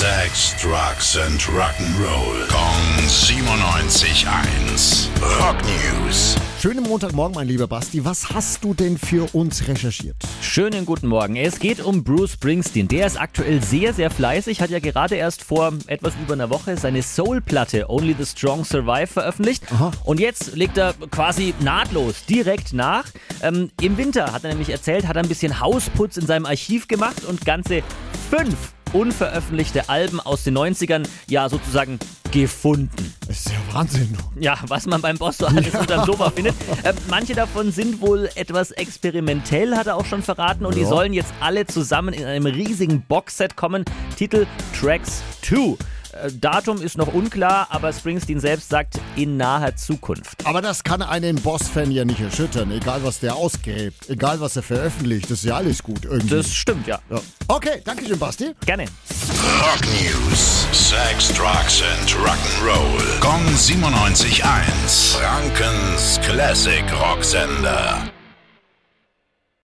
Sex, Drugs and Rock'n'Roll. Kong 97.1. Rock News. Schönen Montagmorgen, mein lieber Basti. Was hast du denn für uns recherchiert? Schönen guten Morgen. Es geht um Bruce Springsteen. Der ist aktuell sehr, sehr fleißig, hat ja gerade erst vor etwas über einer Woche seine Soul-Platte Only the Strong Survive veröffentlicht. Aha. Und jetzt legt er quasi nahtlos direkt nach. Ähm, Im Winter hat er nämlich erzählt, hat er ein bisschen Hausputz in seinem Archiv gemacht und ganze fünf unveröffentlichte Alben aus den 90ern ja sozusagen gefunden. Das ist ja Wahnsinn. Ja, was man beim Boss so alles unterm Sofa findet. Äh, manche davon sind wohl etwas experimentell, hat er auch schon verraten. Und die Ja. sollen jetzt alle zusammen in einem riesigen Boxset kommen. Titel Tracks 2. Äh, Datum ist noch unklar, aber Springsteen selbst sagt in naher Zukunft. Aber das kann einen Boss-Fan ja nicht erschüttern. Egal, was der ausgräbt, egal, was er veröffentlicht. Das ist ja alles gut irgendwie. Das stimmt, ja. ja. Okay, danke schön, Basti. Gerne. Rock News. Sex, Drugs and Rock'n'Roll. Kong 97.1. Frankens Classic Rocksender.